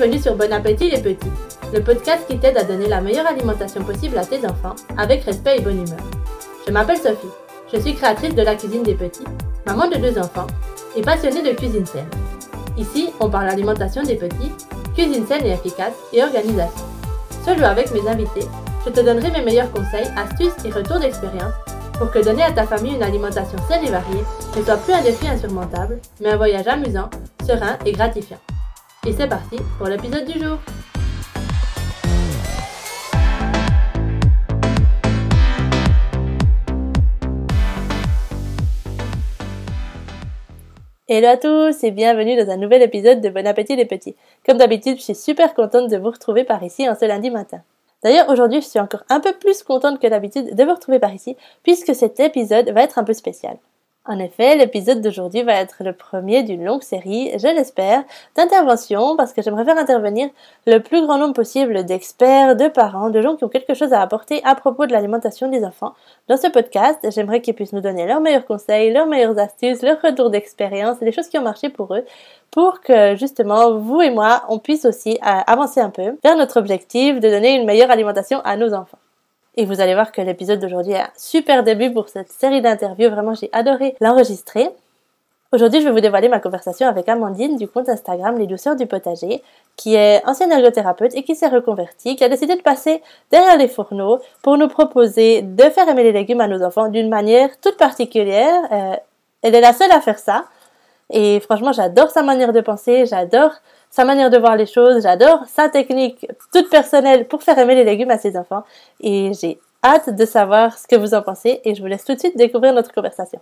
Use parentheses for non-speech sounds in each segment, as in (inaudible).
Bienvenue sur Bon Appétit les petits, le podcast qui t'aide à donner la meilleure alimentation possible à tes enfants avec respect et bonne humeur. Je m'appelle Sophie, je suis créatrice de la cuisine des petits, maman de deux enfants et passionnée de cuisine saine. Ici, on parle alimentation des petits, cuisine saine et efficace et organisation. Seul ou avec mes invités, je te donnerai mes meilleurs conseils, astuces et retours d'expérience pour que donner à ta famille une alimentation saine et variée ne soit plus un défi insurmontable, mais un voyage amusant, serein et gratifiant. Et c'est parti pour l'épisode du jour. Hello à tous et bienvenue dans un nouvel épisode de Bon Appétit les petits. Comme d'habitude, je suis super contente de vous retrouver par ici en ce lundi matin. D'ailleurs, aujourd'hui, je suis encore un peu plus contente que d'habitude de vous retrouver par ici, puisque cet épisode va être un peu spécial. En effet, l'épisode d'aujourd'hui va être le premier d'une longue série, je l'espère, d'interventions parce que j'aimerais faire intervenir le plus grand nombre possible d'experts, de parents, de gens qui ont quelque chose à apporter à propos de l'alimentation des enfants. Dans ce podcast, j'aimerais qu'ils puissent nous donner leurs meilleurs conseils, leurs meilleures astuces, leurs retours d'expérience, les choses qui ont marché pour eux, pour que justement vous et moi, on puisse aussi euh, avancer un peu vers notre objectif de donner une meilleure alimentation à nos enfants. Et vous allez voir que l'épisode d'aujourd'hui est un super début pour cette série d'interviews. Vraiment, j'ai adoré l'enregistrer. Aujourd'hui, je vais vous dévoiler ma conversation avec Amandine du compte Instagram Les Douceurs du Potager, qui est ancienne ergothérapeute et qui s'est reconvertie, qui a décidé de passer derrière les fourneaux pour nous proposer de faire aimer les légumes à nos enfants d'une manière toute particulière. Euh, elle est la seule à faire ça. Et franchement, j'adore sa manière de penser, j'adore sa manière de voir les choses, j'adore sa technique toute personnelle pour faire aimer les légumes à ses enfants. Et j'ai hâte de savoir ce que vous en pensez et je vous laisse tout de suite découvrir notre conversation.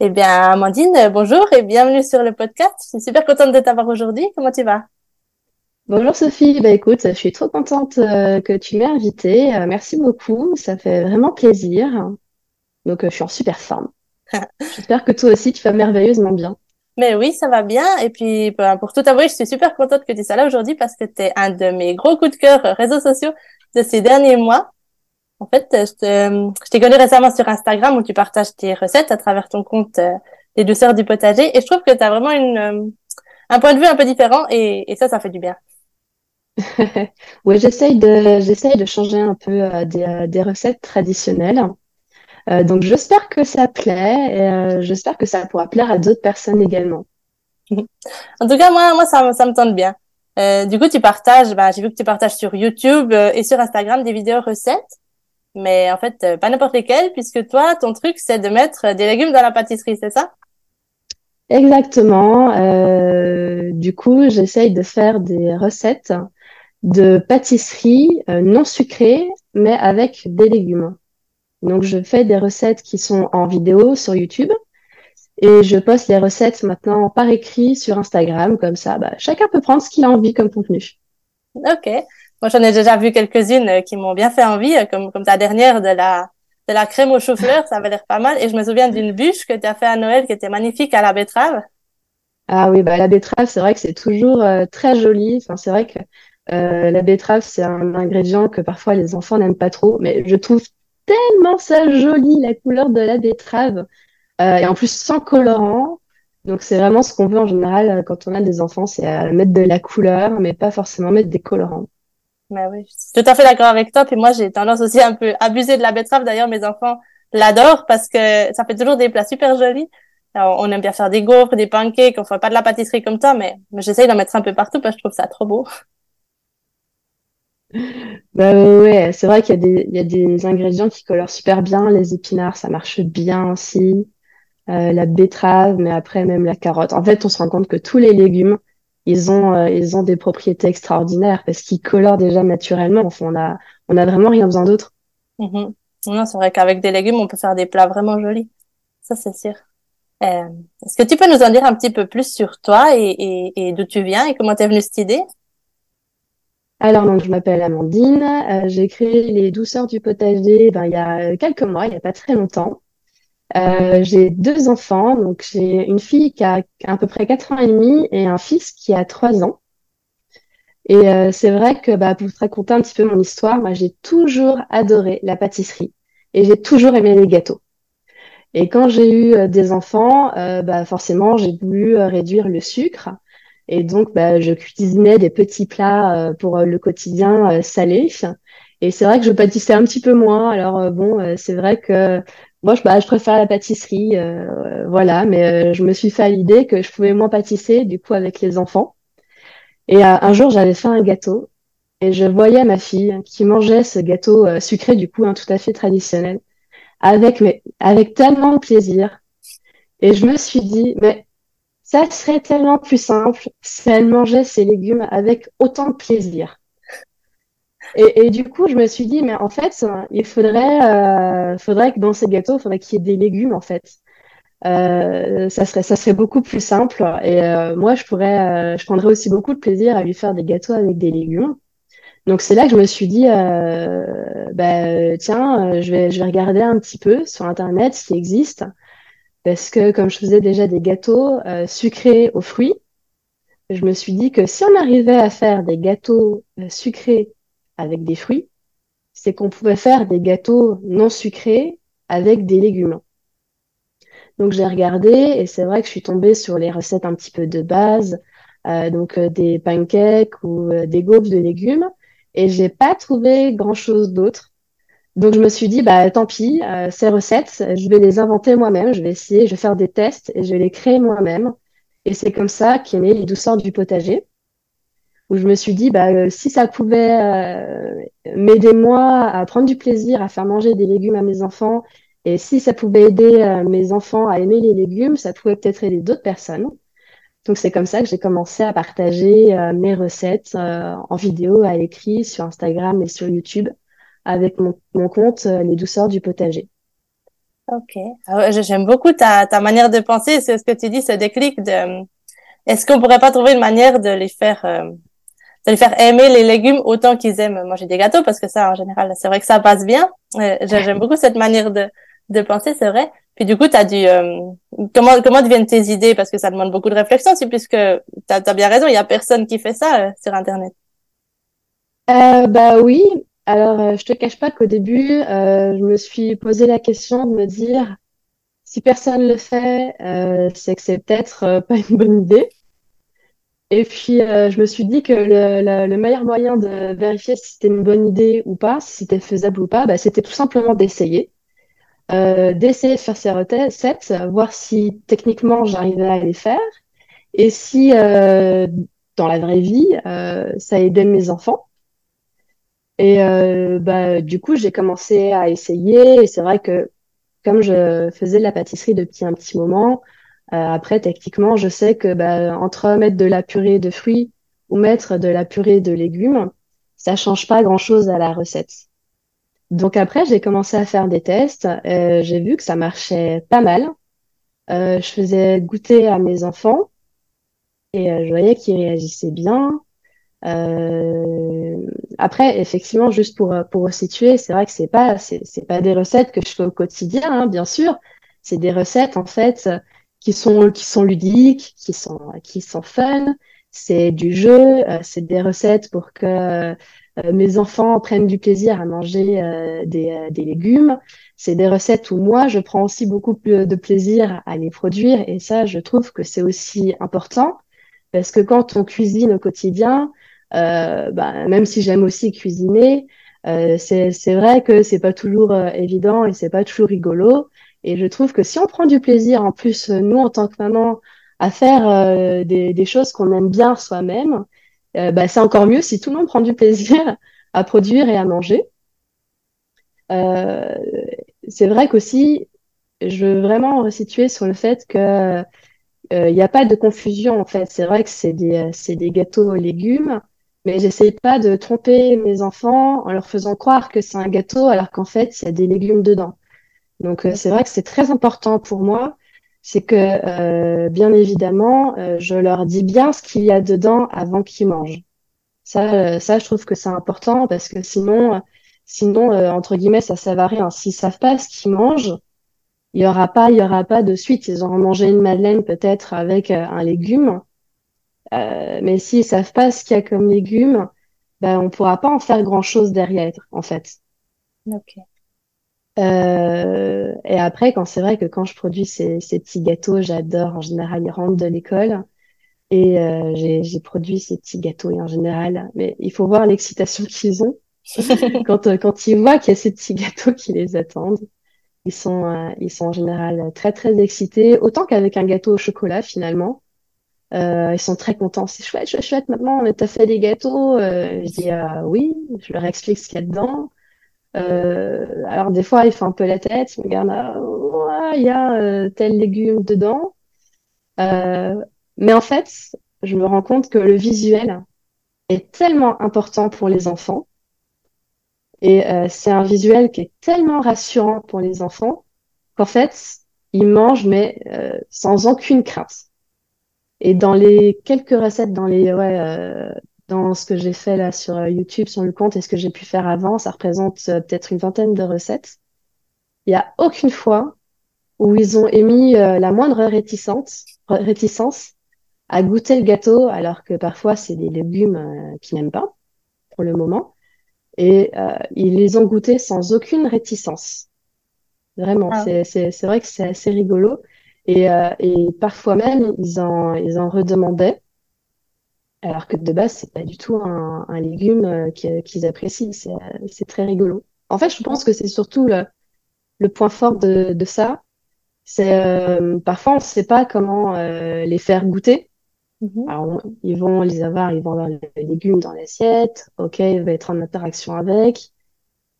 Eh bien, Amandine, bonjour et bienvenue sur le podcast. Je suis super contente de t'avoir aujourd'hui. Comment tu vas? Bonjour Sophie, bah écoute, je suis trop contente euh, que tu m'aies invitée. Euh, merci beaucoup, ça fait vraiment plaisir. Donc euh, je suis en super forme. (laughs) J'espère que toi aussi tu vas merveilleusement bien. Mais oui, ça va bien. Et puis, ben, pour tout avouer, je suis super contente que tu sois là aujourd'hui parce que tu es un de mes gros coups de cœur euh, réseaux sociaux de ces derniers mois. En fait, je t'ai connu récemment sur Instagram où tu partages tes recettes à travers ton compte euh, Les douceurs du potager. Et je trouve que tu as vraiment une, euh, un point de vue un peu différent et, et ça, ça fait du bien. (laughs) oui, j'essaye de, j'essaye de changer un peu des, des recettes traditionnelles. Euh, donc j'espère que ça plaît et euh, j'espère que ça pourra plaire à d'autres personnes également. (laughs) en tout cas, moi, moi ça, ça me tente bien. Euh, du coup, tu partages, bah, j'ai vu que tu partages sur YouTube et sur Instagram des vidéos recettes, mais en fait, pas n'importe lesquelles, puisque toi, ton truc, c'est de mettre des légumes dans la pâtisserie, c'est ça? Exactement. Euh, du coup, j'essaye de faire des recettes de pâtisserie non sucrées, mais avec des légumes. Donc, je fais des recettes qui sont en vidéo sur YouTube et je poste les recettes maintenant par écrit sur Instagram. Comme ça, bah, chacun peut prendre ce qu'il a envie comme contenu. Ok. Moi, j'en ai déjà vu quelques-unes euh, qui m'ont bien fait envie, euh, comme, comme ta dernière de la, de la crème au chou-fleur. (laughs) ça avait l'air pas mal. Et je me souviens d'une bûche que tu as fait à Noël qui était magnifique à la betterave. Ah oui, bah, la betterave, c'est vrai que c'est toujours euh, très joli. Enfin, c'est vrai que la betterave, c'est un ingrédient que parfois les enfants n'aiment pas trop, mais je trouve tellement ça joli, la couleur de la betterave. Euh, et en plus, sans colorant. Donc, c'est vraiment ce qu'on veut en général euh, quand on a des enfants, c'est euh, mettre de la couleur, mais pas forcément mettre des colorants. Bah oui, je suis tout à fait d'accord avec toi. Et moi, j'ai tendance aussi un peu abuser de la betterave. D'ailleurs, mes enfants l'adorent parce que ça fait toujours des plats super jolis. on aime bien faire des gaufres, des pancakes. On fait pas de la pâtisserie comme toi, mais j'essaye d'en mettre un peu partout parce que je trouve ça trop beau. Bah ouais, c'est vrai qu'il y a des, il y a des ingrédients qui colorent super bien. Les épinards, ça marche bien aussi. Euh, la betterave, mais après même la carotte. En fait, on se rend compte que tous les légumes, ils ont, euh, ils ont des propriétés extraordinaires parce qu'ils colorent déjà naturellement. Enfin, on a, on a vraiment rien besoin d'autre. Mm c'est vrai qu'avec des légumes, on peut faire des plats vraiment jolis. Ça, c'est sûr. Euh, est-ce que tu peux nous en dire un petit peu plus sur toi et, et, et d'où tu viens et comment t'es venue cette idée? Alors, donc, je m'appelle Amandine. Euh, j'ai créé les douceurs du potager ben, il y a quelques mois, il n'y a pas très longtemps. Euh, j'ai deux enfants, donc j'ai une fille qui a à peu près 4 ans et demi et un fils qui a 3 ans. Et euh, c'est vrai que bah, pour te raconter un petit peu mon histoire, moi j'ai toujours adoré la pâtisserie et j'ai toujours aimé les gâteaux. Et quand j'ai eu des enfants, bah, forcément j'ai voulu réduire le sucre Et donc, bah, je cuisinais des petits plats euh, pour euh, le quotidien euh, salé. Et c'est vrai que je pâtissais un petit peu moins. Alors bon, c'est vrai que moi, je, bah, je préfère la pâtisserie, voilà. Mais je me suis fait l'idée que je pouvais moins pâtisser, du coup, avec les enfants. Et un jour, j'avais fait un gâteau et je voyais ma fille qui mangeait ce gâteau sucré, du coup, hein, tout à fait traditionnel, avec mais avec tellement de plaisir. Et je me suis dit, mais ça serait tellement plus simple si elle mangeait ses légumes avec autant de plaisir. Et, du coup, je me suis dit, mais en fait, il faudrait, euh, faudrait que dans ces gâteaux, il faudrait qu'il y ait des légumes, en fait. Euh, ça serait, ça serait beaucoup plus simple. Et euh, moi, je pourrais, je prendrais aussi beaucoup de plaisir à lui faire des gâteaux avec des légumes. Donc c'est là que je me suis dit, bah, tiens, je vais, je vais regarder un petit peu sur Internet ce qui existe parce que comme je faisais déjà des gâteaux euh, sucrés aux fruits, je me suis dit que si on arrivait à faire des gâteaux euh, sucrés avec des fruits, c'est qu'on pouvait faire des gâteaux non sucrés avec des légumes. Donc j'ai regardé et c'est vrai que je suis tombée sur les recettes un petit peu de base, euh, donc des pancakes ou des gaufres de légumes, et j'ai pas trouvé grand chose d'autre. Donc je me suis dit, bah tant pis, euh, ces recettes, je vais les inventer moi-même, je vais essayer, je vais faire des tests et je vais les créer moi-même. Et c'est comme ça qu'est né les douceurs du potager, où je me suis dit, bah euh, si ça pouvait euh, m'aider moi à prendre du plaisir, à faire manger des légumes à mes enfants, et si ça pouvait aider mes enfants à aimer les légumes, ça pouvait peut-être aider d'autres personnes. Donc c'est comme ça que j'ai commencé à partager mes recettes en vidéo, à l'écrit, sur Instagram et sur YouTube avec mon, mon compte euh, Les douceurs du potager. Ok. Ah j'aime beaucoup ta, ta manière de penser. C'est ce que tu dis, ce déclic de. Est-ce qu'on pourrait pas trouver une manière de les faire, euh, de les faire aimer les légumes autant qu'ils aiment? Manger des gâteaux parce que ça, en général, c'est vrai que ça passe bien. Euh, j'aime beaucoup cette manière de de penser, c'est vrai. Puis du coup, tu as dû comment comment deviennent tes idées? Parce que ça demande beaucoup de réflexion, c'est puisque tu as, bien raison, il y a personne qui fait ça sur internet. Euh, bah oui, alors, euh, je te cache pas qu'au début, euh, je me suis posé la question de me dire si personne le fait, euh, c'est que c'est peut-être pas une bonne idée. Et puis, je me suis dit que le, meilleur moyen de vérifier si c'était une bonne idée ou pas, si c'était faisable ou pas, bah, c'était tout simplement d'essayer. d'essayer de faire ces recettes, voir si techniquement j'arrivais à les faire et si dans la vraie vie, ça aidait mes enfants. Et euh, bah, du coup, j'ai commencé à essayer. Et c'est vrai que comme je faisais de la pâtisserie depuis un petit moment, euh, après, techniquement, je sais que bah, entre mettre de la purée de fruits ou mettre de la purée de légumes, ça change pas grand-chose à la recette. Donc après, j'ai commencé à faire des tests. Euh, j'ai vu que ça marchait pas mal. Euh, je faisais goûter à mes enfants et euh, je voyais qu'ils réagissaient bien. Euh, après, effectivement, juste pour pour resituer, c'est vrai que c'est pas c'est pas des recettes que je fais au quotidien, hein, bien sûr. C'est des recettes en fait qui sont qui sont ludiques, qui sont qui sont fun. C'est du jeu, euh, c'est des recettes pour que euh, mes enfants prennent du plaisir à manger euh, des, des légumes. C'est des recettes où moi, je prends aussi beaucoup de plaisir à les produire. Et ça, je trouve que c'est aussi important parce que quand on cuisine au quotidien, euh, bah, même si j'aime aussi cuisiner, euh, c'est vrai que c'est pas toujours euh, évident et c'est pas toujours rigolo. Et je trouve que si on prend du plaisir, en plus, nous, en tant que maman, à faire des, des, choses qu'on aime bien soi-même, bah, c'est encore mieux si tout le monde prend du plaisir à produire et à manger. c'est vrai qu'aussi, je veux vraiment resituer sur le fait que il n'y a pas de confusion en fait. C'est vrai que c'est des, des gâteaux aux légumes, mais j'essaie pas de tromper mes enfants en leur faisant croire que c'est un gâteau alors qu'en fait, il y a des légumes dedans. Donc, euh, c'est vrai que c'est très important pour moi. C'est que, euh, bien évidemment, euh, je leur dis bien ce qu'il y a dedans avant qu'ils mangent. Ça, ça, je trouve que c'est important parce que sinon, sinon, entre guillemets, ça sert à rien. S'ils savent pas ce qu'ils mangent, il y aura pas, il y aura pas de suite. Ils auront mangé une madeleine peut-être avec un légume euh, mais s'ils savent pas ce qu'il y a comme légumes, ben, on pourra pas en faire grand-chose derrière, en fait. Ok. Euh, et après, quand c'est vrai que quand je produis ces, ces petits gâteaux, j'adore. En général, ils rentrent de l'école. Et euh, j'ai produit ces petits gâteaux et en général, mais il faut voir l'excitation (laughs) qu'ils ont (laughs) quand, euh, quand ils voient qu'il y a ces petits gâteaux qui les attendent. Ils sont, euh, ils sont en général très très excités, autant qu'avec un gâteau au chocolat finalement. Euh, ils sont très contents. C'est chouette, chouette, chouette. Maintenant, on a fait des gâteaux. Euh, je dis oui, je leur explique ce qu'il y a dedans. Euh, alors des fois, il fait un peu la tête, il me regarde, il y a tel légume dedans. Mais en fait, je me rends compte que le visuel est tellement important pour les enfants. Et c'est un visuel qui est tellement rassurant pour les enfants qu'en fait, ils mangent, mais sans aucune crainte. Et dans les quelques recettes, dans les ouais, euh, dans ce que j'ai fait là sur euh, YouTube, sur le compte et ce que j'ai pu faire avant, ça représente euh, peut-être une vingtaine de recettes. Il n'y a aucune fois où ils ont émis euh, la moindre réticence, réticence à goûter le gâteau, alors que parfois c'est des légumes qu'ils n'aiment pas pour le moment. Et ils les ont goûtés sans aucune réticence. Vraiment, ah. c'est vrai que c'est assez rigolo. Et, et parfois même, ils en, ils en redemandaient alors que de base, c'est pas du tout un, un légume euh, qu'ils apprécient. C'est très rigolo. En fait, je pense que c'est surtout le, le, point fort de, de ça. C'est euh, parfois on ne sait pas comment euh, les faire goûter. Mm-hmm. Alors, ils vont les avoir, ils vont avoir les légumes dans l'assiette. Ok, il va être en interaction avec.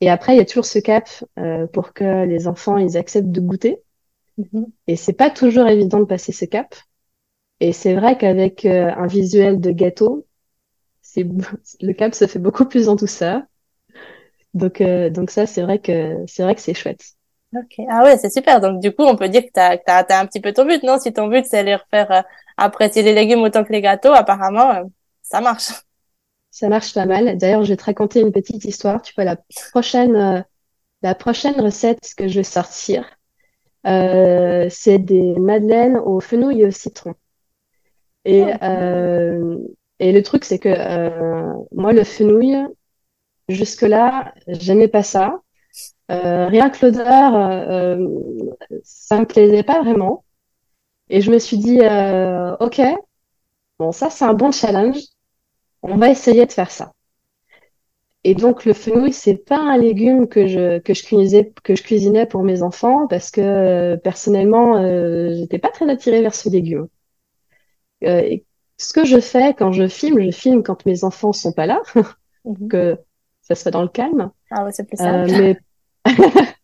Et après, il y a toujours ce cap euh, pour que les enfants ils acceptent de goûter. Mm-hmm. Et c'est pas toujours évident de passer ce cap. Et c'est vrai qu'avec euh, un visuel de gâteau, c'est le cap se fait beaucoup plus en douceur. Donc, euh, donc ça, c'est vrai que c'est vrai que c'est chouette. Ok. Ah ouais, c'est super. Donc du coup, on peut dire que tu as, as, un petit peu ton but, non? Si ton but c'est les refaire euh, apprécier les légumes autant que les gâteaux, apparemment, ça marche. Ça marche pas mal. D'ailleurs, je vais te raconter une petite histoire. Tu vois, la prochaine, la prochaine recette que je vais sortir, c'est des madeleines au fenouil et au citron. Et, euh, et le truc, c'est que euh, moi, le fenouil, jusque-là, j'aimais pas ça. Euh, rien que l'odeur, euh, ça me plaisait pas vraiment. Et je me suis dit, euh, ok, bon, ça, c'est un bon challenge. On va essayer de faire ça. Et donc, le fenouil, c'est pas un légume que je, que je cuisinais, que je cuisinais pour mes enfants parce que, personnellement, euh, j'étais pas très attirée vers ce légume. Euh, ce que je fais quand je filme, je filme quand mes enfants sont pas là, (laughs) mhm. que ça se fait dans le calme. Ah ouais, c'est plus simple. Euh, mais (laughs)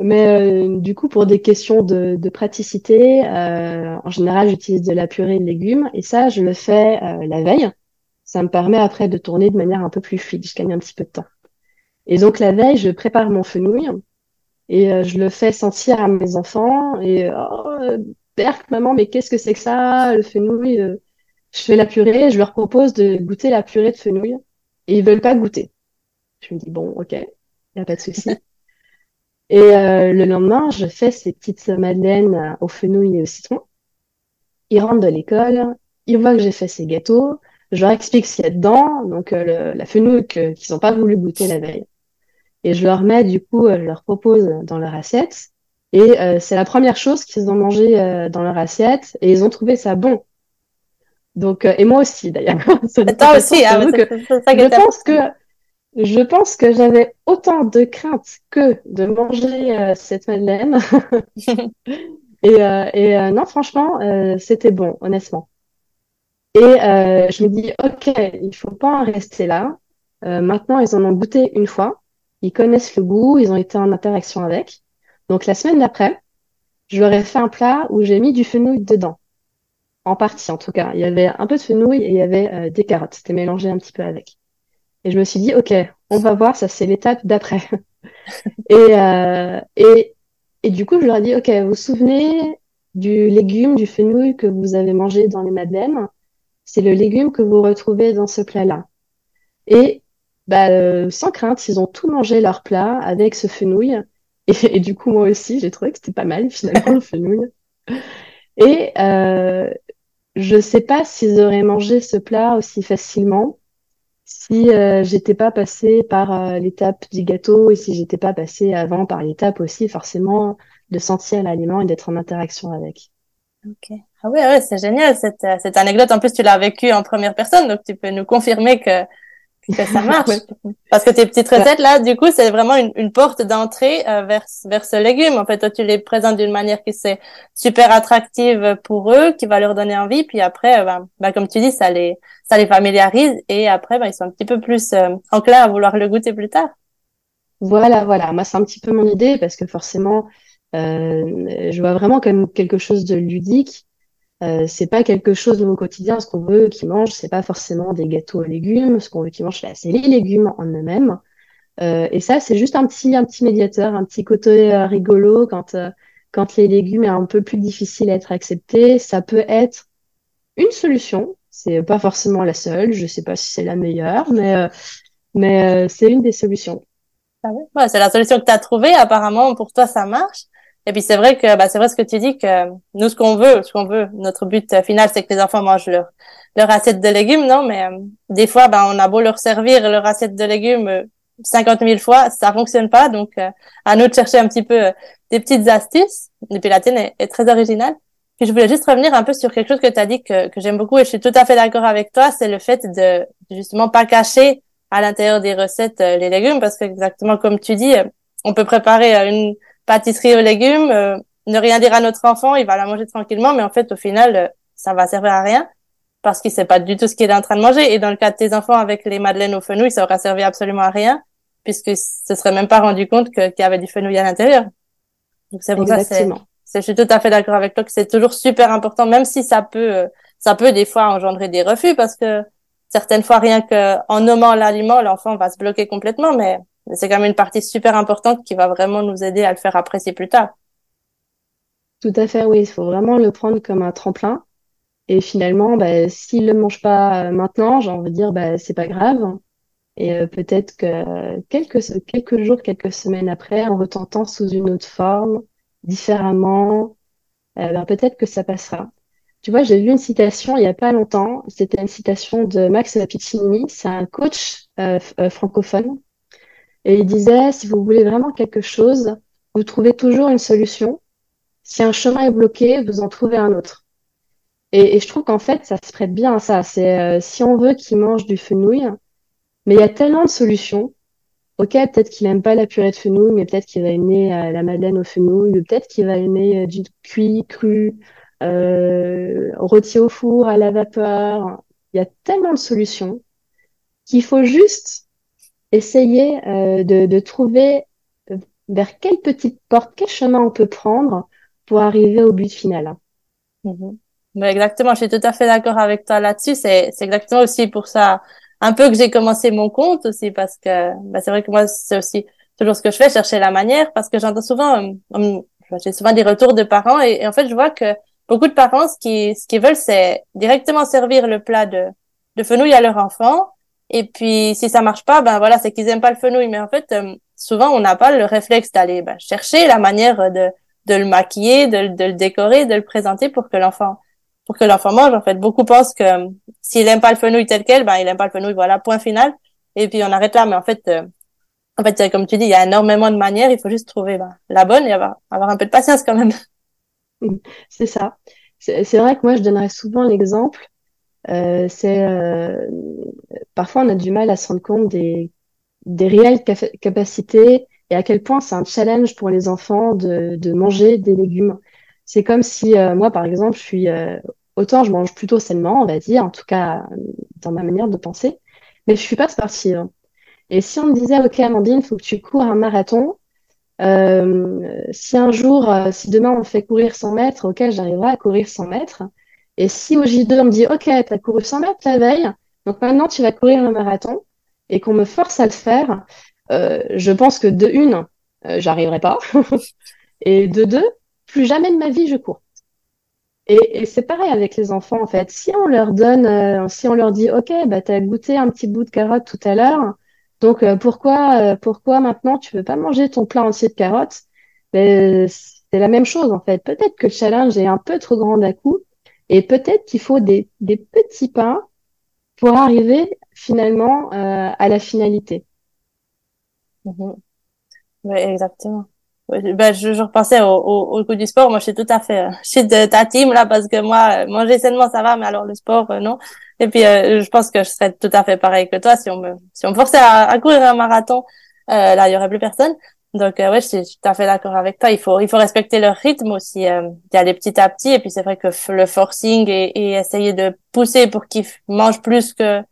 mais euh, du coup, pour des questions de, de praticité, en général, j'utilise de la purée de légumes et ça, je le fais la veille. Ça me permet après de tourner de manière un peu plus fluide. Je gagne un petit peu de temps. Et donc la veille, je prépare mon fenouil et je le fais sentir à mes enfants et oh, maman, mais qu'est-ce que c'est que ça, le fenouil euh, Je fais la purée, je leur propose de goûter la purée de fenouil et ils veulent pas goûter. Je me dis, bon, ok, il n'y a pas de souci. (laughs) et euh, le lendemain, je fais ces petites madeleines au fenouil et au citron. Ils rentrent de l'école, ils voient que j'ai fait ces gâteaux, je leur explique ce qu'il y a dedans, donc euh, la fenouil qu'ils n'ont pas voulu goûter la veille. Et je leur mets, du coup, je leur propose dans leur assiette. Et euh, c'est la première chose qu'ils ont mangé euh, dans leur assiette et ils ont trouvé ça bon. Donc euh, et moi aussi d'ailleurs. (laughs) Toi aussi, hein, je pense que je pense que j'avais autant de crainte que de manger cette madeleine. (laughs) (laughs) et et non, franchement, c'était bon, honnêtement. Et je me dis, ok, il faut pas en rester là. maintenant, ils en ont goûté une fois. Ils connaissent le goût, ils ont été en interaction avec. Donc la semaine d'après, je leur ai fait un plat où j'ai mis du fenouil dedans. En partie en tout cas. Il y avait un peu de fenouil et il y avait euh, des carottes. C'était mélangé un petit peu avec. Et je me suis dit, OK, on va voir, ça c'est l'étape d'après. (laughs) et, euh, et, et du coup, je leur ai dit, OK, vous vous souvenez du légume, du fenouil que vous avez mangé dans les madeleines? C'est le légume que vous retrouvez dans ce plat-là. Et bah, euh, sans crainte, ils ont tout mangé leur plat avec ce fenouil. Et, (laughs) du coup, moi aussi, j'ai trouvé que c'était pas mal, finalement, le fenouil. (laughs) Et euh, je sais pas s'ils auraient mangé ce plat aussi facilement si euh, j'étais pas passée par euh, l'étape du gâteau et si j'étais pas passée avant par l'étape aussi, forcément, de sentir l'aliment et d'être en interaction avec. Ok. Ah oui, ouais, c'est génial cette, cette anecdote. En plus, tu l'as vécue en première personne, donc tu peux nous confirmer que que ça (laughs) marche. Parce que tes petites recettes là, du coup, c'est vraiment une, une porte d'entrée euh, vers vers ce légume. En fait, toi, tu les présentes d'une manière qui c'est super attractive pour eux, qui va leur donner envie. Puis après, euh, ben, ben, comme tu dis, ça les ça les familiarise et après, ben, ils sont un petit peu plus euh, enclins à vouloir le goûter plus tard. Voilà, voilà. Moi, c'est un petit peu mon idée parce que forcément, euh, je vois vraiment comme quelque chose de ludique euh, c'est pas quelque chose de au quotidien. Ce qu'on veut qu'ils mangent, c'est pas forcément des gâteaux aux légumes. Ce qu'on veut qu'ils mangent, c'est les légumes en eux-mêmes. Euh, et ça, c'est juste un petit, un petit médiateur, un petit côté euh, rigolo quand, euh, quand les légumes est un peu plus difficile à être accepté. Ça peut être une solution. C'est pas forcément la seule. Je sais pas si c'est la meilleure, mais, mais c'est une des solutions. Ah ouais, c'est la solution que tu as trouvée. Apparemment, pour toi, ça marche. Et puis c'est vrai que bah, c'est vrai ce que tu dis que nous ce qu'on veut, ce qu'on veut, notre but final c'est que les enfants mangent leur leur assiette de légumes, non? Mais euh, des fois, bah, on a beau leur servir leur assiette de légumes euh, 50 000 fois, ça fonctionne pas. Donc euh, à nous de chercher un petit peu euh, des petites astuces. Et puis la tienne est, est, très originale. Puis je voulais juste revenir un peu sur quelque chose que tu as dit que, que j'aime beaucoup et je suis tout à fait d'accord avec toi, c'est le fait de justement pas cacher à l'intérieur des recettes les légumes parce que exactement comme tu dis, on peut préparer une pâtisserie aux légumes, euh, ne rien dire à notre enfant, il va la manger tranquillement, mais en fait, au final, euh, ça va servir à rien parce qu'il sait pas du tout ce qu'il est en train de manger. Et dans le cas de tes enfants avec les madeleines au fenouil, ça aura servi absolument à rien puisque ce serait même pas rendu compte qu'il y avait du fenouil à l'intérieur. Donc c'est pour ça, c'est, je suis tout à fait d'accord avec toi que c'est toujours super important, même si ça peut, euh, ça peut des fois engendrer des refus parce que certaines fois, rien que en nommant l'aliment, l'enfant va se bloquer complètement, mais c'est quand même une partie super importante qui va vraiment nous aider à le faire apprécier plus tard. Tout à fait, oui. Il faut vraiment le prendre comme un tremplin. Et finalement, bah, s'il ne le mange pas euh, maintenant, j'ai envie de dire, bah, c'est pas grave. Et euh, peut-être que quelques, jours, quelques semaines après, en retentant sous une autre forme, différemment, euh, bah, peut-être que ça passera. Tu vois, j'ai vu une citation il y a pas longtemps. C'était une citation de Max Piccinini. C'est un coach francophone et il disait, si vous voulez vraiment quelque chose, vous trouvez toujours une solution. Si un chemin est bloqué, vous en trouvez un autre. Et, je trouve qu'en fait, ça se prête bien à ça. C'est euh, si on veut qu'il mange du fenouil, mais il y a tellement de solutions. Ok, peut-être qu'il aime pas la purée de fenouil, mais peut-être qu'il va aimer euh, la madeleine au fenouil, ou peut-être qu'il va aimer euh, du cuit, cru, euh, rôti au four, à la vapeur. Il y a tellement de solutions qu'il faut juste essayer euh, de, de, trouver euh, vers quelle petite porte, quel chemin on peut prendre pour arriver au but final. Mm exactement, je suis tout à fait d'accord avec toi là-dessus. C'est, c'est exactement aussi pour ça un peu que j'ai commencé mon compte aussi parce que bah, c'est vrai que moi c'est aussi toujours ce que je fais, chercher la manière parce que j'entends souvent, euh, j'ai souvent des retours de parents et, en fait je vois que beaucoup de parents ce qui ce qu'ils veulent c'est directement servir le plat de de fenouil à leur enfant et puis, si ça marche pas, ben voilà, c'est qu'ils aiment pas le fenouil. Mais en fait, euh, souvent, on n'a pas le réflexe d'aller ben, chercher la manière de, de le maquiller, de, de, le décorer, de le présenter pour que l'enfant pour que l'enfant mange. En fait, beaucoup pensent que euh, s'il aime pas le fenouil tel quel, ben il aime pas le fenouil. Voilà, point final. Et puis on arrête là. Mais en fait, euh, en fait, comme tu dis, il y a énormément de manières. Il faut juste trouver ben, la bonne et avoir, avoir un peu de patience quand même. (laughs) C'est ça. C'est vrai que moi, je donnerais souvent l'exemple c'est euh, parfois on a du mal à se rendre compte des, des réelles capacités et à quel point c'est un challenge pour les enfants de, de manger des légumes. C'est comme si euh, moi, par exemple, je suis autant je mange plutôt sainement, on va dire, en tout cas dans ma manière de penser, mais je suis pas sportive. Et si on me disait, ok, Amandine, faut que tu cours un marathon, euh, si un jour, si demain on fait courir 100 mètres, ok, j'arriverai à courir 100 mètres. Et si au J2, on me dit, OK, tu as couru 100 mètres la veille, donc maintenant tu vas courir un marathon, et qu'on me force à le faire, euh, je pense que de une, euh, j'arriverai pas. (laughs) et de deux, plus jamais de ma vie je cours. Et, et c'est pareil avec les enfants, en fait. Si on leur donne, euh, si on leur dit, OK, bah, tu as goûté un petit bout de carotte tout à l'heure, donc euh, pourquoi, pourquoi maintenant tu veux pas manger ton plat entier de carottes? Ben, C'est la même chose, en fait. Peut-être que le challenge est un peu trop grand d'un coup, et peut-être qu'il faut des, des, petits pas pour arriver finalement euh, à la finalité. Mhm. Oui, exactement. ben, je, je repensais au, au, au, coup du sport. Moi, je suis tout à fait, je suis de ta team là parce que moi, manger sainement, ça va, mais alors le sport, non. Et puis, je pense que je serais tout à fait pareil que toi si on me, si on me forçait à, à courir un marathon. là, il y aurait plus personne. Donc euh, ouais, je suis tout à fait d'accord avec toi. Il faut il faut respecter leur rythme aussi, euh, y aller petit à petit. Et puis c'est vrai que le forcing et, et essayer de pousser pour qu'ils mangent plus que,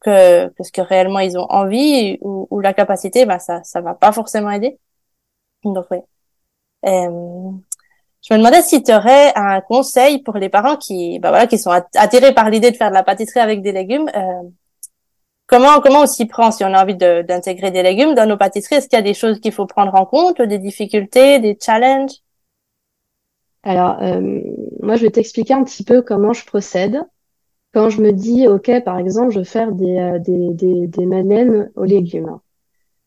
que que ce que réellement ils ont envie ou, ou la capacité, bah ça ça va pas forcément aider. Donc oui. Euh, je me demandais si tu aurais un conseil pour les parents qui bah voilà qui sont attirés par l'idée de faire de la pâtisserie avec des légumes. Euh, Comment, comment on s'y prend si on a envie d'intégrer des légumes dans nos pâtisseries? Est-ce qu'il y a des choses qu'il faut prendre en compte, des difficultés, des challenges? Alors, euh, moi, je vais t'expliquer un petit peu comment je procède. Quand je me dis, OK, par exemple, je veux faire des, euh, des, des, des madeleines aux légumes.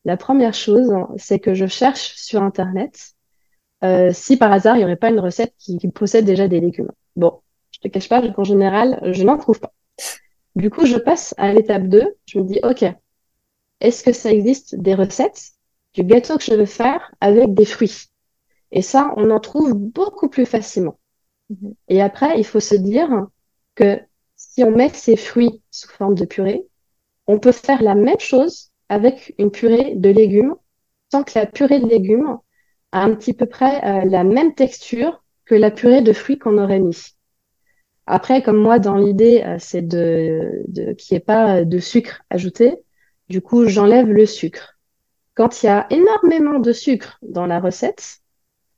La première chose, c'est que je cherche sur Internet euh, si par hasard, il n'y aurait pas une recette qui, qui possède déjà des légumes. Bon, je te cache pas qu'en général, je n'en trouve pas. Du coup, je passe à l'étape 2. Je me dis, OK, est-ce que ça existe des recettes du gâteau que je veux faire avec des fruits? Et ça, on en trouve beaucoup plus facilement. Mhm. Et après, il faut se dire que si on met ces fruits sous forme de purée, on peut faire la même chose avec une purée de légumes, tant que la purée de légumes a un petit peu près euh, la même texture que la purée de fruits qu'on aurait mis. Après, comme moi, dans l'idée, euh, c'est de, de qu'il n'y ait pas de sucre ajouté. Du coup, j'enlève le sucre. Quand il y a énormément de sucre dans la recette,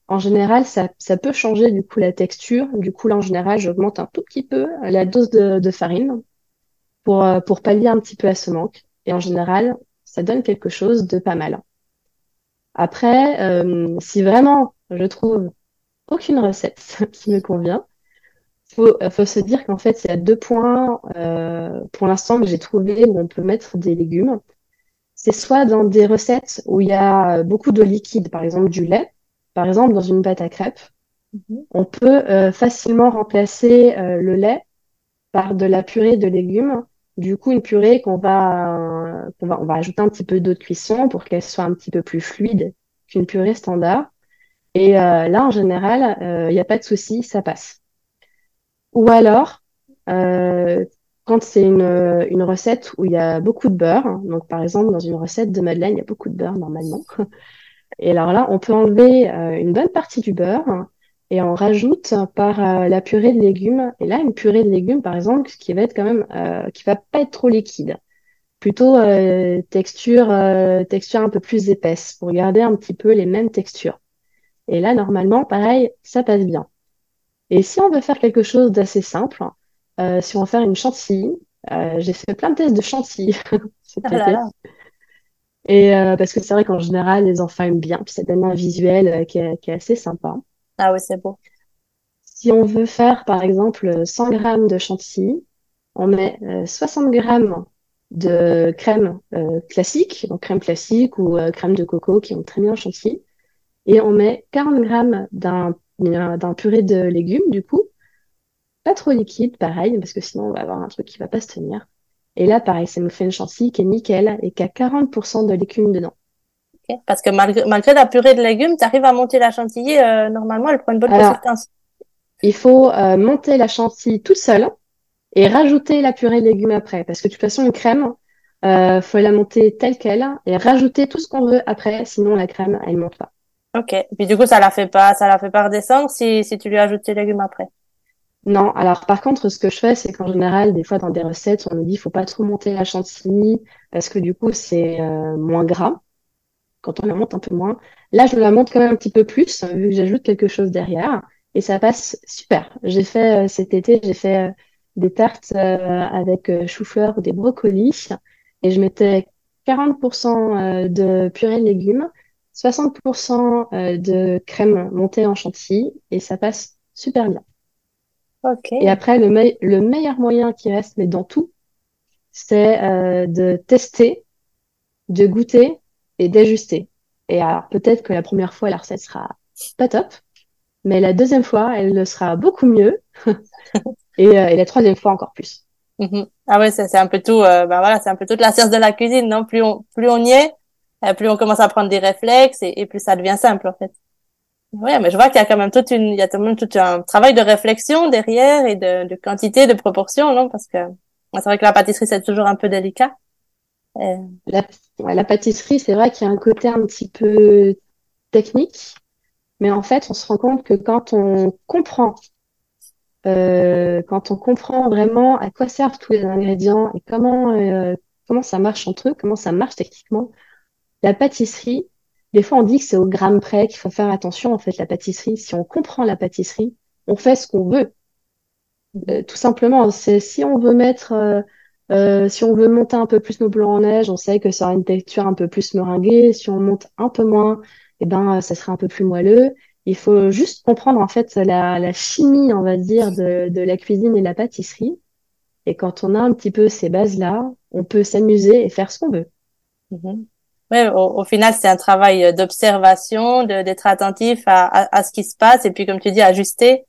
en général, ça, peut changer du coup la texture. Du coup, là, en général, j'augmente un tout petit peu la dose de, farine pour, euh, pour pallier un petit peu à ce manque. Et en général, ça donne quelque chose de pas mal. Après, euh, si vraiment je trouve aucune recette (laughs) qui me convient, faut, faut se dire qu'en fait, il y a deux points euh, pour l'instant que j'ai trouvé où on peut mettre des légumes. C'est soit dans des recettes où il y a beaucoup de liquide, par exemple du lait, par exemple dans une pâte à crêpes. Mhm. On peut euh, facilement remplacer euh, le lait par de la purée de légumes. Du coup, une purée qu'on va, va, on va ajouter un petit peu d'eau de cuisson pour qu'elle soit un petit peu plus fluide qu'une purée standard. Et euh, là, en général, il n'y a pas de souci, ça passe. Ou alors, euh, quand c'est une, une recette où il y a beaucoup de beurre, donc par exemple dans une recette de madeleine, il y a beaucoup de beurre normalement. (laughs) Et alors là, on peut enlever euh, une bonne partie du beurre et on rajoute par euh, la purée de légumes. Et là, une purée de légumes, par exemple, qui va être quand même, euh, qui va pas être trop liquide, plutôt texture, texture un peu plus épaisse pour garder un petit peu les mêmes textures. Et là, normalement, pareil, ça passe bien. Et si on veut faire quelque chose d'assez simple, euh, si on veut faire une chantilly, euh, j'ai fait plein de tests de chantilly (laughs) cet ah Et euh, parce que c'est vrai qu'en général, les enfants aiment bien, puis ça donne un visuel qui est, qui, est, assez sympa. Ah oui, c'est beau. Si on veut faire, par exemple, 100 grammes de chantilly, on met 60 grammes de crème classique, donc crème classique ou crème de coco qui ont très bien chantilly, et on met 40 grammes d'un d'un purée de légumes, du coup. Pas trop liquide, pareil, parce que sinon on va avoir un truc qui va pas se tenir. Et là, pareil, ça nous fait une chantilly qui est nickel et qui a 40% de légumes dedans. Parce que malgré, malgré la purée de légumes, tu arrives à monter la chantilly, euh, normalement, elle prend une bonne consistance. Il faut euh, monter la chantilly tout seul et rajouter la purée de légumes après. Parce que de toute façon, une crème, euh, faut la monter telle qu'elle et rajouter tout ce qu'on veut après, sinon la crème, elle monte pas. Ok. Puis du coup, ça la fait pas, ça la fait pas redescendre si, si tu lui ajoutes tes légumes après? Non. Alors, par contre, ce que je fais, c'est qu'en général, des fois, dans des recettes, on me dit, faut pas trop monter la chantilly parce que du coup, c'est euh, moins gras quand on la monte un peu moins. Là, je la monte quand même un petit peu plus vu que j'ajoute quelque chose derrière et ça passe super. J'ai fait euh, cet été, j'ai fait euh, des tartes avec chou-fleur ou des brocolis et je mettais 40% de purée de légumes 60% euh, de crème montée en chantilly et ça passe super bien. Et après, le, le, meilleur moyen qui reste, mais dans tout, c'est euh, de tester, de goûter et d'ajuster. Et alors, peut-être que la première fois, la recette sera pas top, mais la deuxième fois, elle le sera beaucoup mieux. (laughs) et, euh, et, la troisième fois, encore plus. Mm-hmm. Ah ouais, c'est un peu tout, bah voilà, c'est un peu toute la science de la cuisine, non? Plus on, plus on y est, plus on commence à prendre des réflexes et, plus ça devient simple en fait. Ouais, mais je vois qu'il y a quand même toute une, il y a quand même tout un travail de réflexion derrière et de, quantité, de proportion, non? Parce que c'est vrai que la pâtisserie c'est toujours un peu délicat. Euh... La, pâtisserie, c'est vrai qu'il y a un côté un petit peu technique, mais en fait, on se rend compte que quand on comprend, euh, quand on comprend vraiment à quoi servent tous les ingrédients et comment euh, comment ça marche entre eux, comment ça marche techniquement, la pâtisserie, des fois on dit que c'est au gramme près qu'il faut faire attention. En fait, la pâtisserie, si on comprend la pâtisserie, on fait ce qu'on veut. Euh, tout simplement, c'est si on veut mettre euh, euh, si on veut monter un peu nos blancs en neige, on sait que ça aura une texture un peu plus meringuée. Si on monte un peu moins, eh ben, ça sera un peu plus moelleux. Il faut juste comprendre en fait la, chimie, on va dire, de, de, la cuisine et de la pâtisserie. Et quand on a un petit peu ces bases-là, on peut s'amuser et faire ce qu'on veut. Mm-hmm. Oui, au, final, c'est un travail d'observation, d'être attentif à, à, à, ce qui se passe et puis, comme tu dis, ajuster.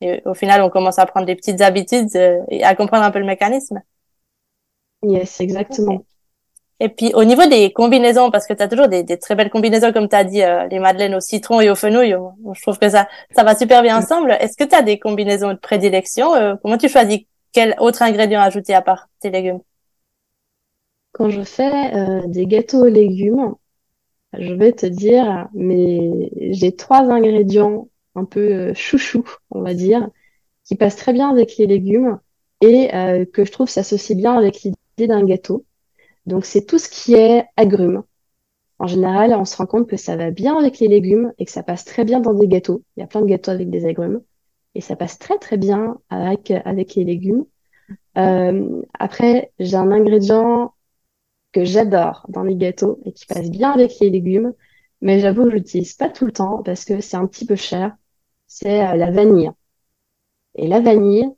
Et au final, on commence à prendre des petites habitudes euh, et à comprendre un peu le mécanisme. Yes, exactement. Et puis au niveau des combinaisons, parce que tu as toujours des, des, très belles combinaisons, comme tu as dit, euh, les madeleines au citron et au fenouil, je trouve que ça, ça va super bien ensemble. Est-ce que tu as des combinaisons de prédilection euh, Comment tu choisis quel autre ingrédient ajouter à part tes légumes? Quand je fais euh, des gâteaux aux légumes, je vais te dire, mais j'ai trois ingrédients un peu chouchou, on va dire, qui passent très bien avec les légumes et que je trouve s'associe bien avec l'idée d'un gâteau. Donc c'est tout ce qui est agrumes. En général, on se rend compte que ça va bien avec les légumes et que ça passe très bien dans des gâteaux. Il y a plein de gâteaux avec des agrumes et ça passe très très bien avec avec les légumes. Euh, après, j'ai un ingrédient que j'adore dans les gâteaux et qui passe bien avec les légumes, mais j'avoue que je l'utilise pas tout le temps parce que c'est un petit peu cher. C'est euh, la vanille. Et la vanille,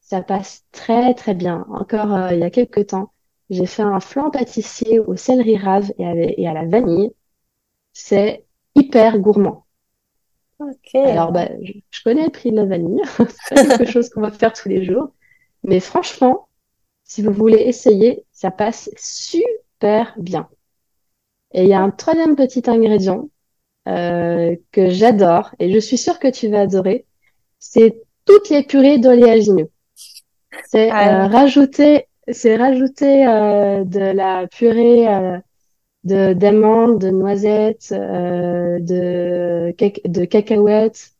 ça passe très très bien. Encore euh, il y a quelques temps, j'ai fait un flan pâtissier au céleri rave et, à la vanille. C'est hyper gourmand. Ok. Alors bah, je, connais le prix de la vanille, (laughs) c'est pas quelque chose qu'on va faire tous les jours, mais franchement, si vous voulez essayer, ça passe super bien. Et il y a un troisième petit ingrédient euh, que j'adore et je suis sûre que tu vas adorer, c'est toutes les purées d'oléagineux. C'est ah euh, rajouter, c'est rajouter euh, de la purée de d'amandes, de noisettes, de de cacahuètes.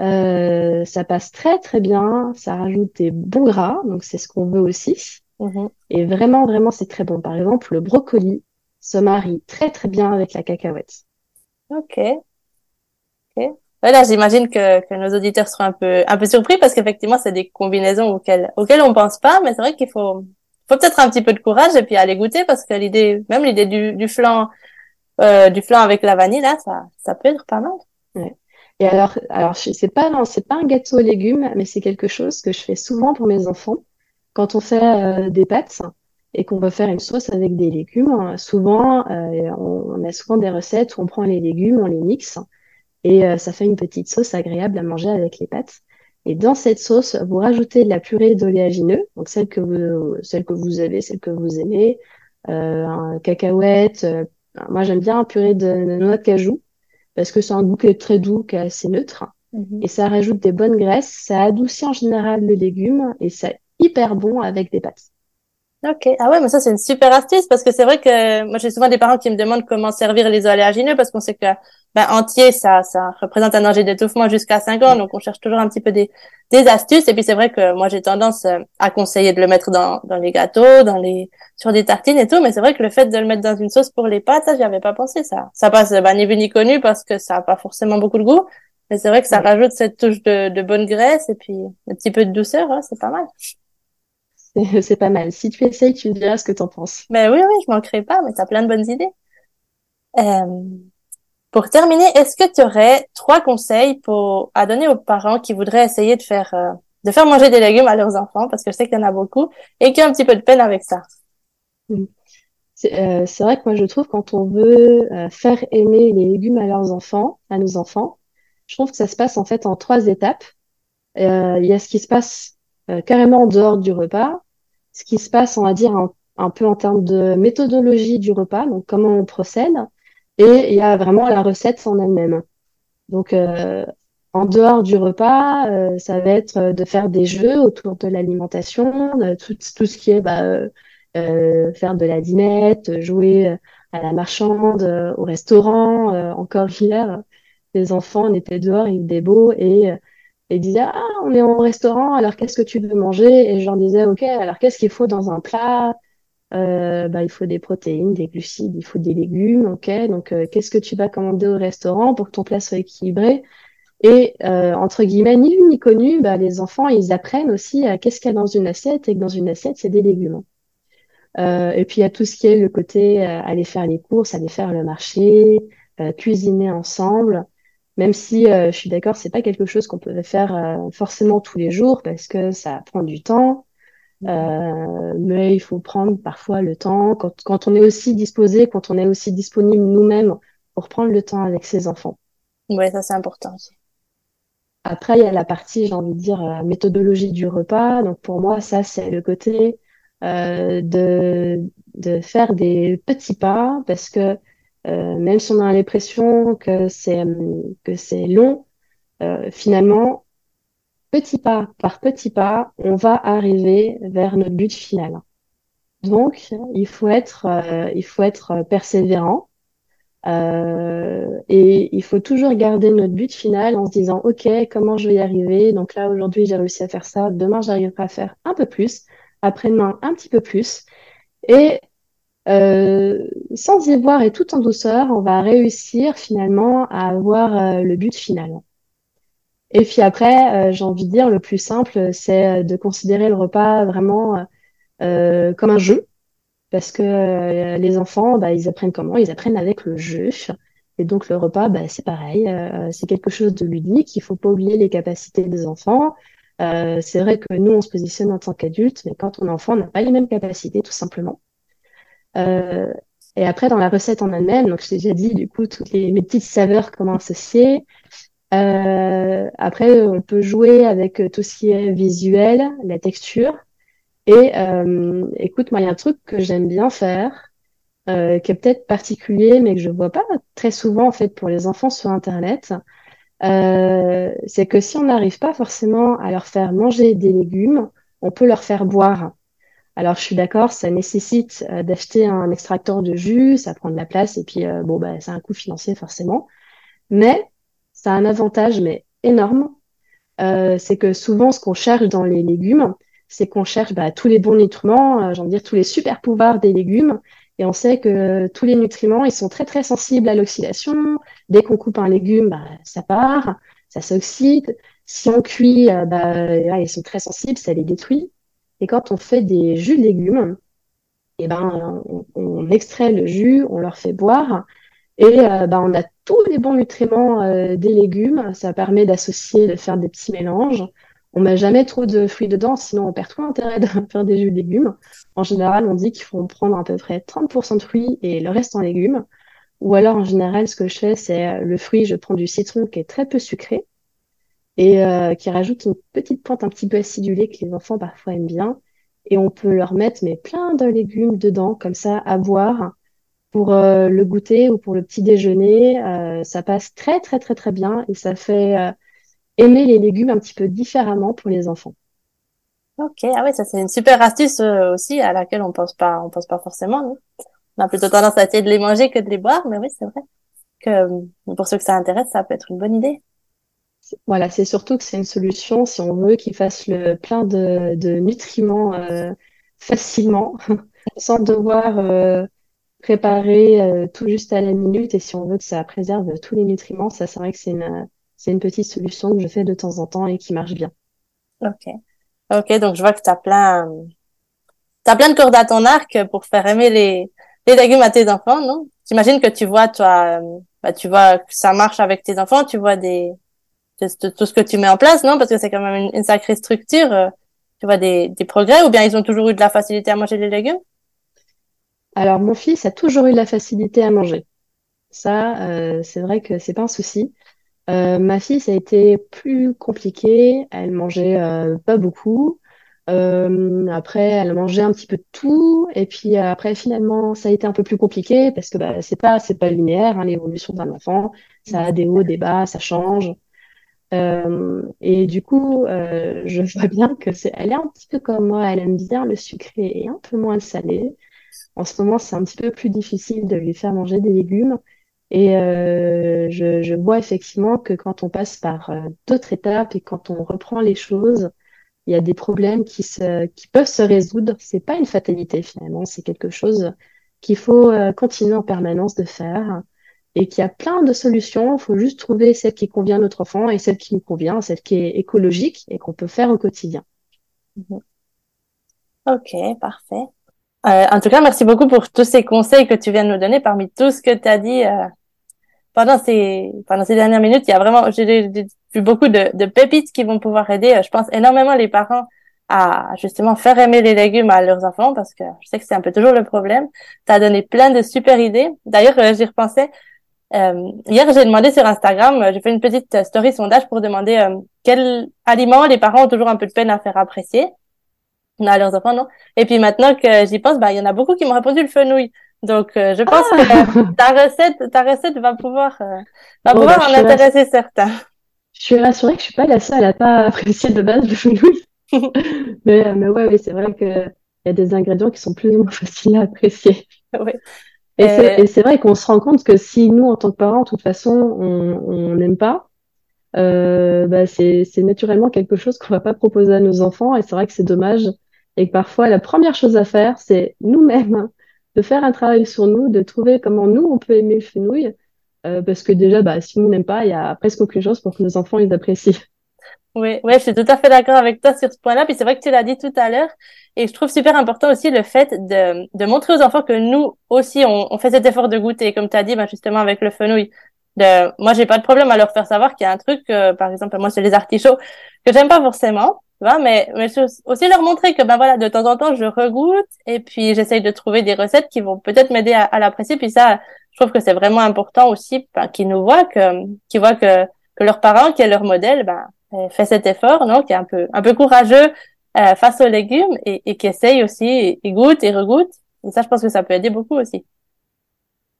Ça passe très très bien. Ça rajoute des bons gras, donc c'est ce qu'on veut aussi. Mm-hmm. Et vraiment vraiment c'est très bon. Par exemple, le brocoli se marie très très bien avec la cacahuète. Ok. Ok. Voilà, j'imagine que, que nos auditeurs seront un peu un peu surpris parce qu'effectivement c'est des combinaisons auxquelles auxquelles on pense pas, mais c'est vrai qu'il faut faut peut-être un petit peu de courage et puis aller goûter parce que l'idée même l'idée du du flan euh, du flan avec la vanille là, ça ça peut être pas mal. Ouais. Et alors alors c'est pas non c'est pas un gâteau aux légumes, mais c'est quelque chose que je fais souvent pour mes enfants quand on fait euh, des pâtes et qu'on veut faire une sauce avec des légumes. Souvent euh, on, on a souvent des recettes où on prend les légumes, on les mixe et euh, ça fait une petite sauce agréable à manger avec les pâtes. Et dans cette sauce, vous rajoutez de la purée d'oléagineux, donc celle que vous, celle que vous avez, celle que vous aimez, euh, un cacahuète. Euh, moi, j'aime bien un purée de, noix de cajou parce que c'est un goût qui est très doux, qui est assez neutre. Mhm. Et ça rajoute des bonnes graisses, ça adoucit en général le légume et c'est hyper bon avec des pâtes. Ok. Ah ouais, mais ça c'est une super astuce parce que c'est vrai que moi j'ai souvent des parents qui me demandent comment servir les oléagineux parce qu'on sait que ben, entier ça ça représente un danger d'étouffement jusqu'à 5 ans donc on cherche toujours un petit peu des des astuces et puis c'est vrai que moi j'ai tendance euh, à conseiller de le mettre dans dans les gâteaux, dans les sur des tartines et tout, mais c'est vrai que le fait de le mettre dans une sauce pour les pâtes, ça j'y avais pas pensé ça. Ça passe ben, ni vu ni connu parce que ça a pas forcément beaucoup de goût, mais c'est vrai que ça rajoute cette touche de, de bonne graisse et puis un petit peu de douceur, hein, c'est pas mal. (laughs) c'est pas mal. Si tu essayes, tu me diras ce que tu en penses. Ben oui, oui, je manquerai pas, mais tu as plein de bonnes idées. Euh, pour terminer, est-ce que tu aurais trois conseils pour à donner aux parents qui voudraient essayer de faire euh, de faire manger des légumes à leurs enfants, parce que je sais qu'il y en a beaucoup, et qui ont un petit peu de peine avec ça. Mm. Euh, c'est vrai que moi je trouve quand on veut faire aimer les légumes à leurs enfants, à nos enfants, je trouve que ça se passe en fait en trois étapes. Il y a ce qui se passe carrément en dehors du repas, ce qui se passe, on va dire, un peu en termes de méthodologie du repas, donc comment on procède, et il y a vraiment la recette en elle-même. Donc, euh, en dehors du repas, euh, ça va être de faire des jeux autour de l'alimentation, tout, tout, ce qui est bah, euh, faire de la dinette, jouer à la marchande, au restaurant. encore hier, les enfants, on était dehors, il faisait beau et ils disaient ah on est au restaurant alors qu'est-ce que tu veux manger? Et je leur disais ok alors qu'est-ce qu'il faut dans un plat? Euh, bah, il faut des protéines, des glucides, il faut des légumes, ok. Donc, euh, qu'est-ce que tu vas commander au restaurant pour que ton plat soit équilibré? Et euh, entre guillemets, ni vu ni connu, bah, les enfants, ils apprennent aussi à qu'est-ce qu'il y a dans une assiette et que dans une assiette, c'est des légumes. et puis, il y a tout ce qui est le côté aller faire les courses, aller faire le marché, cuisiner ensemble. Même si je suis d'accord, c'est pas quelque chose qu'on peut faire forcément tous les jours parce que ça prend du temps. Euh, mais il faut prendre parfois le temps, quand, quand on est aussi disposé, quand on est aussi disponible nous-mêmes pour prendre le temps avec ses enfants. Oui, ça c'est important aussi. Après, il y a la partie, j'ai envie de dire, euh, méthodologie du repas. Donc pour moi, ça c'est le côté euh, de, de faire des petits pas, parce que euh, même si on a l'impression que c'est que c'est long, euh, finalement, petit pas par petit pas, on va arriver vers notre but final. Donc, il faut être, euh, il faut être persévérant euh, et il faut toujours garder notre but final en se disant, OK, comment je vais y arriver? Donc là, aujourd'hui, j'ai réussi à faire ça. Demain, j'arriverai à faire un peu plus. Après-demain, un petit peu plus. Et euh, sans y voir et tout en douceur, on va réussir finalement à avoir le but final. Et puis après, euh, j'ai envie de dire, le plus simple, c'est euh, de considérer le repas vraiment euh, comme un jeu. Parce que les enfants, bah, ils apprennent comment? Ils apprennent avec le jeu. Et donc le repas, bah, c'est pareil, c'est quelque chose de ludique. Il faut pas oublier les capacités des enfants. c'est vrai que nous, on se positionne en tant qu'adultes, mais quand on est enfant, on n'a pas les mêmes capacités, tout simplement. Et après, dans la recette en elle-même, donc je t'ai déjà dit, du coup, toutes les, mes petites saveurs, comment associer. Euh, après, on peut jouer avec tout ce qui est visuel, la texture. Et euh, écoute, moi, il y a un truc que j'aime bien faire, euh, qui est peut-être particulier, mais que je vois pas très souvent en fait pour les enfants sur Internet. Euh, c'est que si on n'arrive pas forcément à leur faire manger des légumes, on peut leur faire boire. Alors, je suis d'accord, ça nécessite euh, d'acheter un extracteur de jus, ça prend de la place, et puis bon, bah, c'est un coût financier forcément. Mais ça a un avantage, mais énorme. Euh, c'est que souvent, ce qu'on cherche dans les légumes, c'est qu'on cherche bah, tous les bons nutriments, euh, dire tous les super pouvoirs des légumes. Et on sait que tous les nutriments, ils sont très très sensibles à l'oxydation. Dès qu'on coupe un légume, bah, ça part, ça s'oxyde. Si on cuit, euh, bah, ils sont très sensibles, ça les détruit. Et quand on fait des jus de légumes, eh ben, on, extrait le jus, on leur fait boire, et euh, bah, on a tous les bons nutriments euh, des légumes. Ça permet d'associer, de faire des petits mélanges. On met jamais trop de fruits dedans, sinon on perd tout l'intérêt (laughs) de faire des jus de légumes. En général, on dit qu'il faut prendre à peu près 30% de fruits et le reste en légumes. Ou alors, en général, ce que je fais, c'est euh, le fruit, je prends du citron qui est très peu sucré et qui rajoute une petite pointe un petit peu acidulée que les enfants parfois aiment bien. Et on peut leur mettre mais plein de légumes dedans, comme ça, à boire pour euh, le goûter ou pour le petit déjeuner, euh, ça passe très très très très bien et ça fait euh, aimer les légumes un petit peu différemment pour les enfants. Ok, ah ouais, ça c'est une super astuce aussi à laquelle on pense pas, on pense pas forcément. Non? On a plutôt tendance à essayer de les manger que de les boire, mais oui, c'est vrai que pour ceux que ça intéresse, ça peut être une bonne idée. Voilà, c'est surtout que c'est une solution si on veut qu'ils fassent le plein de, de nutriments facilement, (laughs) sans devoir préparer euh, tout juste à la minute et si on veut que ça préserve tous les nutriments, ça c'est vrai que c'est une c'est une petite solution que je fais de temps en temps et qui marche bien. Ok. Ok, donc je vois que tu as plein t'as plein de cordes à ton arc pour faire aimer les les légumes à tes enfants, non? J'imagine que tu vois toi euh, bah, tu vois que ça marche avec tes enfants, tu vois des tout ce que tu mets en place, non? Parce que c'est quand même une, sacrée structure. Euh, tu vois des, des progrès ou bien ils ont toujours eu de la facilité à manger les légumes? Alors, mon fils a toujours eu de la facilité à manger. Ça, euh, c'est vrai que c'est pas un souci. Euh, ma fille, ça a été plus compliqué. Elle mangeait pas beaucoup. Après, elle mangé un petit peu de tout. Et puis après, finalement, ça a été un peu plus compliqué parce que bah, c'est pas, c'est pas linéaire, hein, l'évolution d'un enfant. Ça a des hauts, des bas, ça change. Euh, et du coup, euh, je vois (laughs) bien que c'est, elle est un petit peu comme moi. Elle aime bien le sucré et un peu moins le salé. En ce moment, c'est un petit peu plus difficile de lui faire manger des légumes. Et euh, je, je vois effectivement que quand on passe par euh, d'autres étapes et quand on reprend les choses, il y a des problèmes qui, se, qui peuvent se résoudre. C'est pas une fatalité finalement, c'est quelque chose qu'il faut euh, continuer en permanence de faire et qu'il y a plein de solutions. Il faut juste trouver celle qui convient à notre enfant et celle qui nous convient, celle qui est écologique et qu'on peut faire au quotidien. Mhm. Ok, parfait. Euh, en tout cas, merci beaucoup pour tous ces conseils que tu viens de nous donner. Parmi tout ce que tu as dit euh, pendant ces pendant ces dernières minutes, il y a vraiment j'ai vu beaucoup de, de pépites qui vont pouvoir aider, euh, je pense, énormément les parents à justement faire aimer les légumes à leurs enfants parce que je sais que c'est un peu toujours le problème. Tu as donné plein de super idées. D'ailleurs, euh, j'y repensais. Euh, hier, j'ai demandé sur Instagram, euh, j'ai fait une petite story sondage pour demander euh, quels aliments les parents ont toujours un peu de peine à faire apprécier à leurs enfants, non Et puis maintenant que j'y pense, bah il y en a beaucoup qui m'ont répondu le fenouil. Donc, je pense ah que ta recette, ta recette va pouvoir, va pouvoir bah, en intéresser certains. Je suis rassurée que je suis pas la seule à pas apprécier de base le fenouil. (laughs) mais, mais ouais, oui, c'est vrai qu'il y a des ingrédients qui sont plus ou moins (laughs) faciles à apprécier. Oui. Et c'est vrai qu'on se rend compte que si nous, en tant que parents, de toute façon, on n'aime pas, euh, bah c'est naturellement quelque chose qu'on va pas proposer à nos enfants. Et c'est vrai que c'est dommage. Et que parfois, la première chose à faire, c'est nous-mêmes de faire un travail sur nous, de trouver comment nous, on peut aimer le fenouil. Euh, parce que déjà, bah, si nous n'aime pas, il y a presque aucune chose pour que nos enfants ils apprécient. Oui, ouais, je suis tout à fait d'accord avec toi sur ce point-là. Puis c'est vrai que tu l'as dit tout à l'heure. Et je trouve super important aussi le fait de, de montrer aux enfants que nous aussi, on, on fait cet effort de goûter. Comme tu as dit, ben justement avec le fenouil. De, moi, j'ai pas de problème à leur faire savoir qu'il y a un truc, euh, par exemple, moi, c'est les artichauts, que j'aime pas forcément. Vois, mais, mais aussi leur montrer que, ben voilà, de temps en temps, je regoute et puis j'essaye de trouver des recettes qui vont peut-être m'aider à, à l'apprécier. Puis ça, je trouve que c'est vraiment important aussi, ben, qu'ils nous voient, que, qu'ils voient que, que leurs parents, qui est leur modèle, ben, fait cet effort, non, qui est un peu un peu courageux euh, face aux légumes et, et qui essaye aussi, et, goûte et regoute. Et ça, je pense que ça peut aider beaucoup aussi.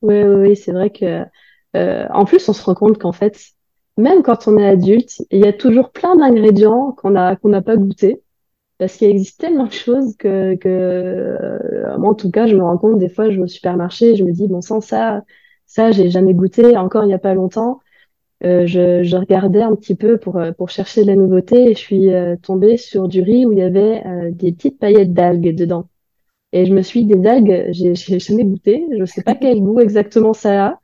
Oui, oui, oui c'est vrai que euh, en plus, on se rend compte qu'en fait, même quand on est adulte, il y a toujours plein d'ingrédients qu'on a qu'on n'a pas goûté parce qu'il existe tellement de choses que, que euh, moi en tout cas je me rends compte des fois je vais au supermarché je me dis bon sans ça ça j'ai jamais goûté encore il y a pas longtemps euh, je, je, regardais un petit peu pour, euh, pour chercher de la nouveauté et je suis euh, tombée sur du riz où il y avait euh, des petites paillettes d'algues dedans. Et je me suis dit, des algues, j'ai jamais goûté, je sais pas quel goût exactement ça a,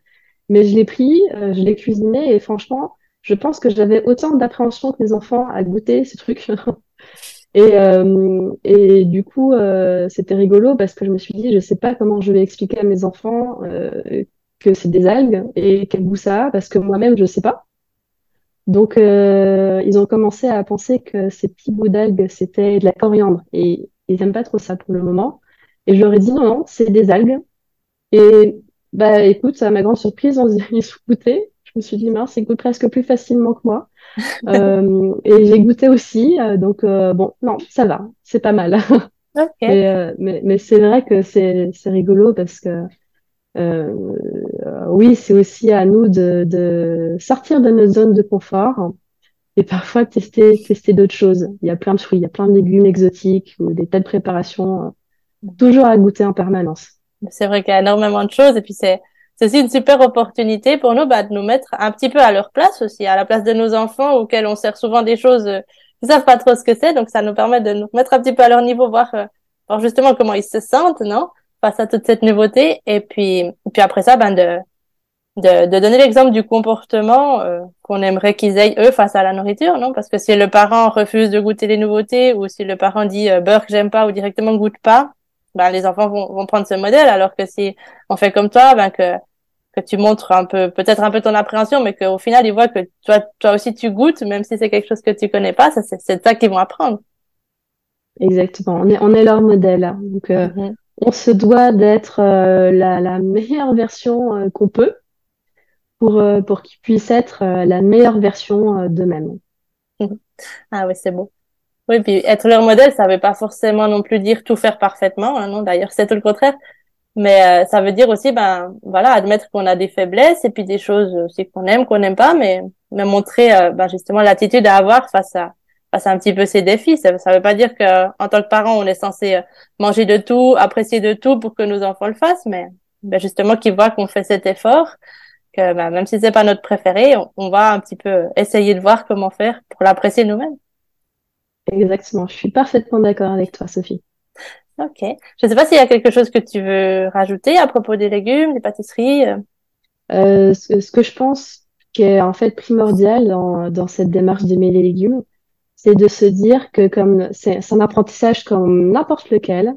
mais je l'ai pris, je l'ai cuisiné et franchement, je pense que j'avais autant d'appréhension que mes enfants à goûter ces trucs. (laughs) et, et du coup, c'était rigolo parce que je me suis dit, je sais pas comment je vais expliquer à mes enfants que c'est des algues et quel goût ça a parce que moi-même je sais pas. Donc euh, ils ont commencé à penser que ces petits bouts d'algues c'était de la coriandre et ils aiment pas trop ça pour le moment. Et je leur ai dit non non c'est des algues. Et bah écoute à ma grande surprise on ils se goûté. Je me suis dit mince ils goûtent presque plus facilement que moi. (laughs) euh, et j'ai goûté aussi euh, donc euh, bon non ça va c'est pas mal. (laughs) mais, mais, mais c'est vrai que c'est c'est rigolo parce que euh, oui, c'est aussi à nous de, de, sortir de notre zone de confort et parfois tester, tester d'autres choses. Il y a plein de fruits, il y a plein de légumes exotiques ou des tas de préparations, euh, toujours à goûter en permanence. C'est vrai qu'il y a énormément de choses et puis c'est c'est aussi une super opportunité pour nous bah, de nous mettre un petit peu à leur place aussi, à la place de nos enfants auxquels on sert souvent des choses euh, ils savent pas trop ce que c'est, donc ça nous permet de nous mettre un petit peu à leur niveau, voir, euh, voir justement comment ils se sentent, non? Face à toute cette nouveauté. Et puis, puis après ça, ben de, de, de donner l'exemple du comportement euh, qu'on aimerait qu'ils aient eux face à la nourriture, non? Parce que si le parent refuse de goûter les nouveautés ou si le parent dit euh, beurre que j'aime pas ou directement goûte pas, ben les enfants vont, vont prendre ce modèle. Alors que si on fait comme toi, ben que que tu montres un peu, peut-être un peu ton appréhension, mais qu'au final ils voient que toi, toi aussi tu goûtes, même si c'est quelque chose que tu connais pas, ça c'est ça qu'ils vont apprendre. Exactement, on est on est leur modèle. Donc euh, mm-hmm on se doit d'être euh, la, la, meilleure version euh, qu'on peut pour, euh, pour qu'ils puissent être la meilleure version d'eux-mêmes. Ah oui, c'est beau. Oui, puis être leur modèle, ça veut pas forcément non plus dire tout faire parfaitement, hein, non. D'ailleurs, c'est tout le contraire. Mais euh, ça veut dire aussi, ben voilà, admettre qu'on a des faiblesses et puis des choses aussi qu'on aime, qu'on n'aime pas, mais, mais montrer euh, ben, justement l'attitude à avoir face à à un petit peu ces défis. Ça, ça veut pas dire que en tant que parent, on est censé euh, manger de tout, apprécier de tout pour que nos enfants le fassent, mais ben, justement qu'ils voient qu'on fait cet effort, que ben, même si c'est pas notre préféré, on, on va un petit peu essayer de voir comment faire pour l'apprécier nous-mêmes. Exactement, je suis parfaitement d'accord avec toi, Sophie. Ok. Je ne sais pas s'il y a quelque chose que tu veux rajouter à propos des légumes, des pâtisseries. Euh, euh ce, ce, que je pense qui est en fait primordial dans, dans cette démarche d'aimer les légumes, c'est de se dire que comme c'est un apprentissage comme n'importe lequel,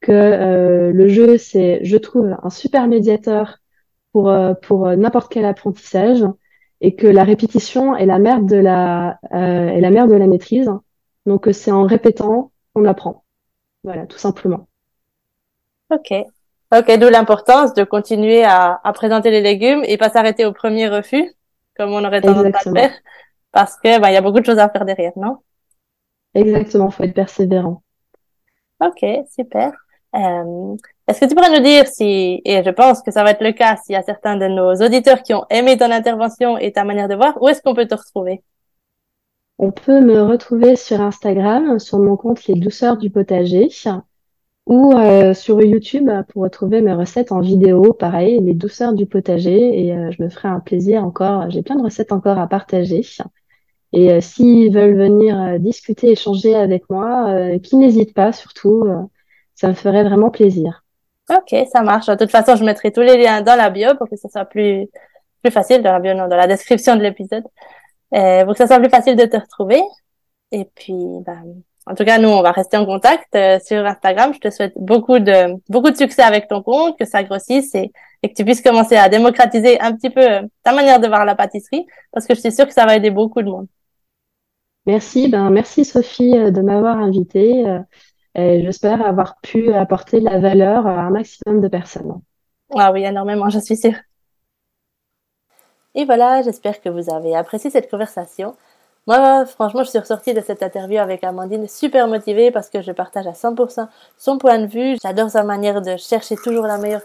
que euh, le jeu c'est, je trouve, un super médiateur pour euh, pour n'importe quel apprentissage et que la répétition est la mère de la euh, est la mère de la maîtrise. Donc c'est en répétant qu'on apprend. Voilà, tout simplement. Ok. Ok, d'où l'importance de continuer à, à, présenter les légumes et pas s'arrêter au premier refus, comme on aurait tendance à le faire, parce que bah, il y a beaucoup de choses à faire derrière, non? Exactement, faut être persévérant. Ok, super. Euh, Est-ce que tu pourrais nous dire si, et je pense que ça va être le cas s'il y a certains de nos auditeurs qui ont aimé ton intervention et ta manière de voir, où est-ce qu'on peut te retrouver? On peut me retrouver sur Instagram, sur mon compte Les Douceurs du Potager, ou euh, sur YouTube pour retrouver mes recettes en vidéo, pareil, Les Douceurs du Potager, et euh, je me ferai un plaisir encore, j'ai plein de recettes encore à partager. Et euh, s'ils veulent venir discuter, échanger avec moi, qu'ils n'hésitent pas surtout, ça me ferait vraiment plaisir. Ok, ça marche. De toute façon, je mettrai tous les liens dans la bio pour que ce soit plus, plus facile, dans la bio, non, dans la description de l'épisode euh, pour que ça soit plus facile de te retrouver. Et puis, ben, en tout cas, nous, on va rester en contact euh, sur Instagram. Je te souhaite beaucoup de beaucoup de succès avec ton compte, que ça grossisse et, et que tu puisses commencer à démocratiser un petit peu euh, ta manière de voir la pâtisserie, parce que je suis sûre que ça va aider beaucoup de monde. Merci, ben merci Sophie euh, de m'avoir invitée. J'espère avoir pu apporter la valeur à un maximum de personnes. Ah oui, énormément, je suis sûre. Et voilà, j'espère que vous avez apprécié cette conversation. Moi, franchement, je suis ressortie de cette interview avec Amandine super motivée parce que je partage à 100% son point de vue. J'adore sa manière de chercher toujours la meilleure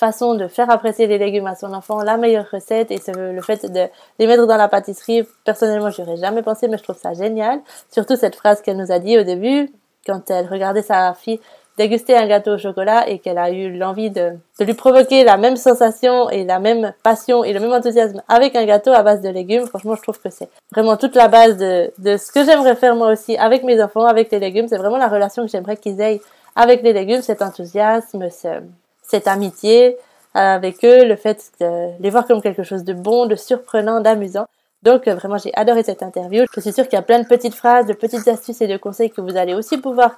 façon de faire apprécier les légumes à son enfant, la meilleure recette et le fait de les mettre dans la pâtisserie. Personnellement, j'aurais jamais pensé, mais je trouve ça génial. Surtout cette phrase qu'elle nous a dit au début quand elle regardait sa fille déguster un gâteau au chocolat et qu'elle a eu l'envie de, lui provoquer la même sensation et la même passion et le même enthousiasme avec un gâteau à base de légumes, franchement, je trouve que c'est vraiment toute la base de, de ce que j'aimerais faire moi aussi avec mes enfants, avec les légumes. C'est vraiment la relation que j'aimerais qu'ils aient avec les légumes, cet enthousiasme, cette amitié avec eux, le fait de les voir comme quelque chose de bon, de surprenant, d'amusant. Donc vraiment, j'ai adoré cette interview. Je suis sûre qu'il y a plein de petites phrases, de petites astuces et de conseils que vous allez aussi pouvoir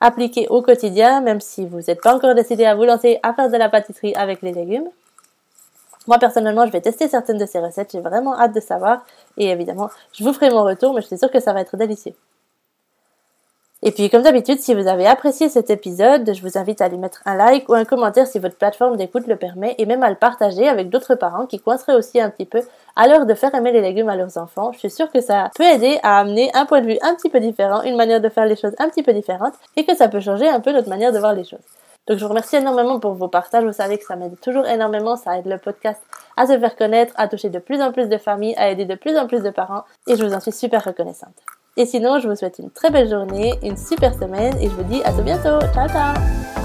appliquer au quotidien, même si vous n'êtes pas encore décidé à vous lancer à faire de la pâtisserie avec les légumes. Moi, personnellement, je vais tester certaines de ces recettes. J'ai vraiment hâte de savoir. Et évidemment, je vous ferai mon retour, mais je suis sûre que ça va être délicieux. Et puis, comme d'habitude, si vous avez apprécié cet épisode, je vous invite à lui mettre un like ou un commentaire si votre plateforme d'écoute le permet, et même à le partager avec d'autres parents qui coinceraient aussi un petit peu à l'heure de faire aimer les légumes à leurs enfants. Je suis sûre que ça peut aider à amener un point de vue un petit peu différent, une manière de faire les choses un petit peu différente, et que ça peut changer un peu notre manière de voir les choses. Donc je vous remercie énormément pour vos partages. Vous savez que ça m'aide toujours énormément. Ça aide le podcast à se faire connaître, à toucher de plus en plus de familles, à aider de plus en plus de parents. Et je vous en suis super reconnaissante. Et sinon, je vous souhaite une très belle journée, une super semaine et je vous dis à tout bientôt. Ciao ciao